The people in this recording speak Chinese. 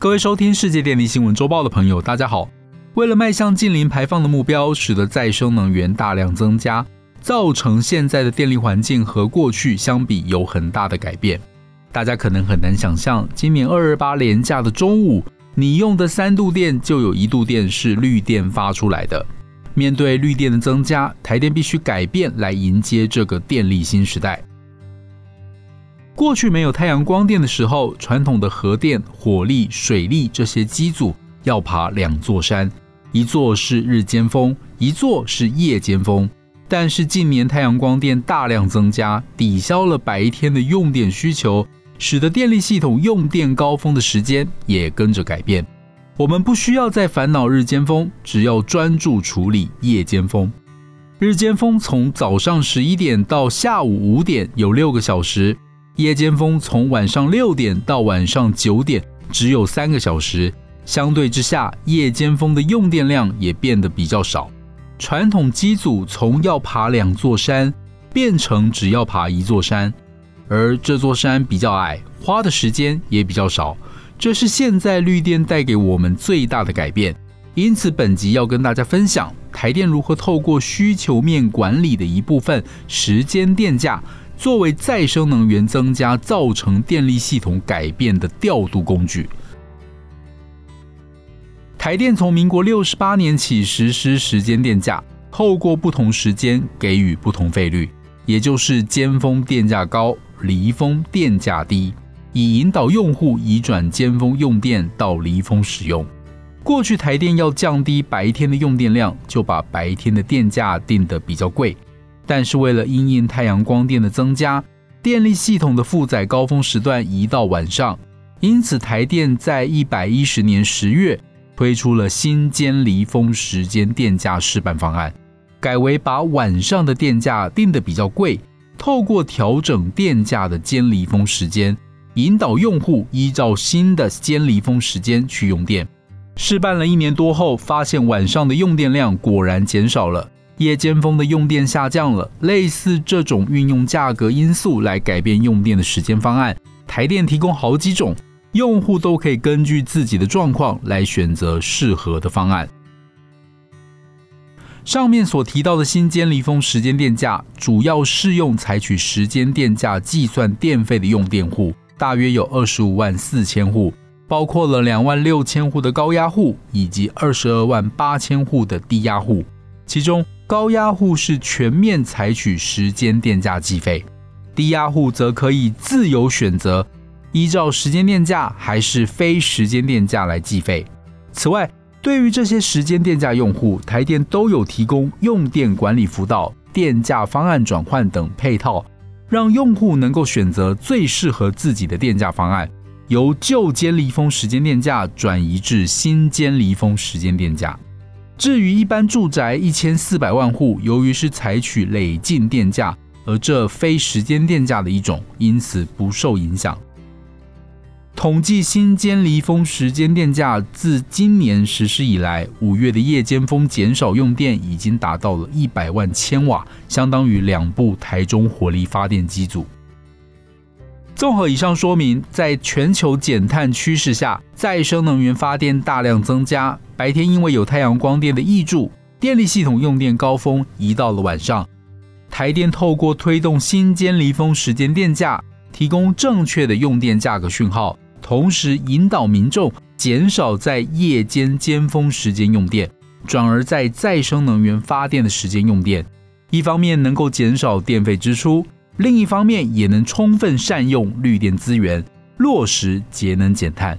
各位收听世界电力新闻周报的朋友，大家好。为了迈向近零排放的目标，使得再生能源大量增加，造成现在的电力环境和过去相比有很大的改变。大家可能很难想象，今年二二八连假的中午，你用的三度电就有一度电是绿电发出来的。面对绿电的增加，台电必须改变来迎接这个电力新时代。过去没有太阳光电的时候，传统的核电、火力、水力这些机组要爬两座山，一座是日间峰，一座是夜间峰。但是近年太阳光电大量增加，抵消了白天的用电需求，使得电力系统用电高峰的时间也跟着改变。我们不需要再烦恼日间峰，只要专注处理夜间峰。日间峰从早上十一点到下午五点有六个小时。夜间峰从晚上六点到晚上九点只有三个小时，相对之下，夜间峰的用电量也变得比较少。传统机组从要爬两座山变成只要爬一座山，而这座山比较矮，花的时间也比较少。这是现在绿电带给我们最大的改变。因此，本集要跟大家分享台电如何透过需求面管理的一部分时间电价。作为再生能源增加造成电力系统改变的调度工具，台电从民国六十八年起实施时间电价，透过不同时间给予不同费率，也就是尖峰电价高，离峰电价低，以引导用户移转尖峰用电到离峰使用。过去台电要降低白天的用电量，就把白天的电价定得比较贵。但是为了因应太阳光电的增加，电力系统的负载高峰时段移到晚上，因此台电在一百一十年十月推出了新间离峰时间电价示范方案，改为把晚上的电价定得比较贵，透过调整电价的间离峰时间，引导用户依照新的间离峰时间去用电。试办了一年多后，发现晚上的用电量果然减少了。夜间峰的用电下降了，类似这种运用价格因素来改变用电的时间方案，台电提供好几种，用户都可以根据自己的状况来选择适合的方案。上面所提到的新间离峰时间电价，主要适用采取时间电价计算电费的用电户，大约有二十五万四千户，包括了两万六千户的高压户以及二十二万八千户的低压户，其中。高压户是全面采取时间电价计费，低压户则可以自由选择依照时间电价还是非时间电价来计费。此外，对于这些时间电价用户，台电都有提供用电管理辅导、电价方案转换等配套，让用户能够选择最适合自己的电价方案，由旧间离峰时间电价转移至新间离峰时间电价。至于一般住宅一千四百万户，由于是采取累进电价，而这非时间电价的一种，因此不受影响。统计新间离峰时间电价自今年实施以来，五月的夜间峰减少用电已经达到了一百万千瓦，相当于两部台中火力发电机组。综合以上说明，在全球减碳趋势下，再生能源发电大量增加。白天因为有太阳光电的益助，电力系统用电高峰移到了晚上。台电透过推动新间离峰时间电价，提供正确的用电价格讯号，同时引导民众减少在夜间尖峰时间用电，转而在再生能源发电的时间用电。一方面能够减少电费支出。另一方面，也能充分善用绿电资源，落实节能减碳。